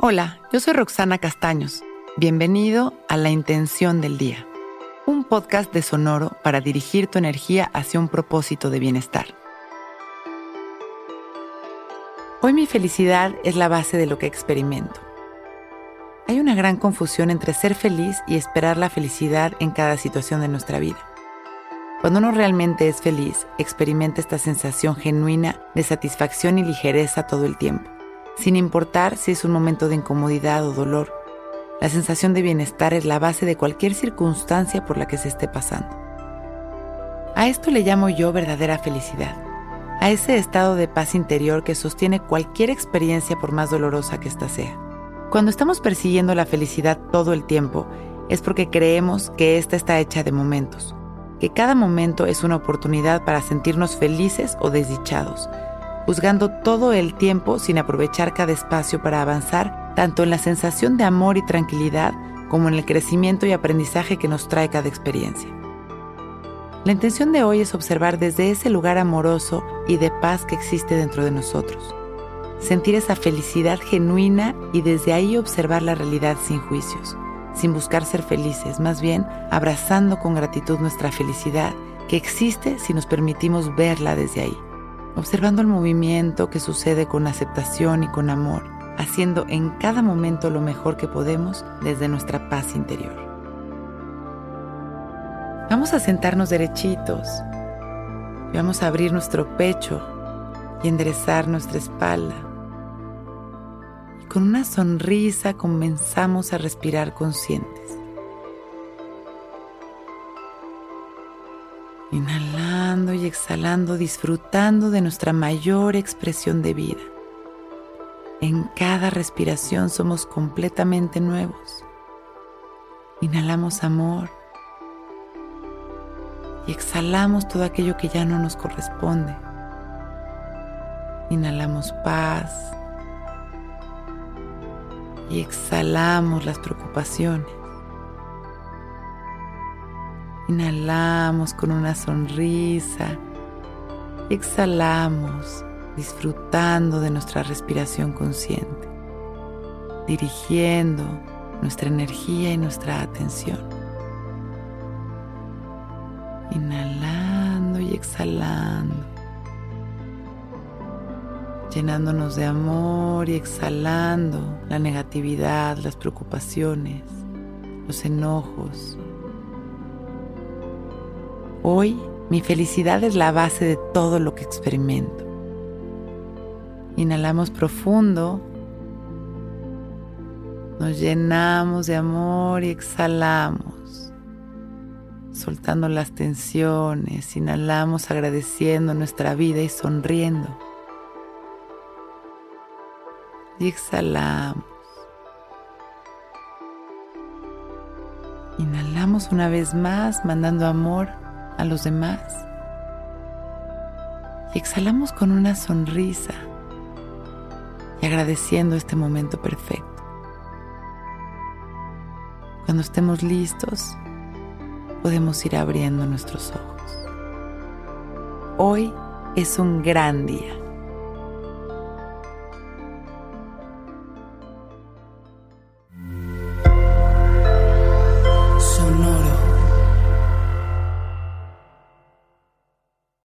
Hola, yo soy Roxana Castaños. Bienvenido a La Intención del Día, un podcast de Sonoro para dirigir tu energía hacia un propósito de bienestar. Hoy mi felicidad es la base de lo que experimento. Hay una gran confusión entre ser feliz y esperar la felicidad en cada situación de nuestra vida. Cuando uno realmente es feliz, experimenta esta sensación genuina de satisfacción y ligereza todo el tiempo sin importar si es un momento de incomodidad o dolor. La sensación de bienestar es la base de cualquier circunstancia por la que se esté pasando. A esto le llamo yo verdadera felicidad, a ese estado de paz interior que sostiene cualquier experiencia por más dolorosa que ésta sea. Cuando estamos persiguiendo la felicidad todo el tiempo, es porque creemos que ésta está hecha de momentos, que cada momento es una oportunidad para sentirnos felices o desdichados, juzgando todo el tiempo sin aprovechar cada espacio para avanzar, tanto en la sensación de amor y tranquilidad como en el crecimiento y aprendizaje que nos trae cada experiencia. La intención de hoy es observar desde ese lugar amoroso y de paz que existe dentro de nosotros, sentir esa felicidad genuina y desde ahí observar la realidad sin juicios, sin buscar ser felices, más bien abrazando con gratitud nuestra felicidad que existe si nos permitimos verla desde ahí observando el movimiento que sucede con aceptación y con amor, haciendo en cada momento lo mejor que podemos desde nuestra paz interior. Vamos a sentarnos derechitos y vamos a abrir nuestro pecho y enderezar nuestra espalda. Y con una sonrisa comenzamos a respirar conscientes. Y exhalando, disfrutando de nuestra mayor expresión de vida. En cada respiración somos completamente nuevos. Inhalamos amor y exhalamos todo aquello que ya no nos corresponde. Inhalamos paz y exhalamos las preocupaciones. Inhalamos con una sonrisa. Exhalamos disfrutando de nuestra respiración consciente, dirigiendo nuestra energía y nuestra atención. Inhalando y exhalando, llenándonos de amor y exhalando la negatividad, las preocupaciones, los enojos, Hoy mi felicidad es la base de todo lo que experimento. Inhalamos profundo, nos llenamos de amor y exhalamos, soltando las tensiones, inhalamos agradeciendo nuestra vida y sonriendo. Y exhalamos. Inhalamos una vez más, mandando amor a los demás. Y exhalamos con una sonrisa y agradeciendo este momento perfecto. Cuando estemos listos, podemos ir abriendo nuestros ojos. Hoy es un gran día.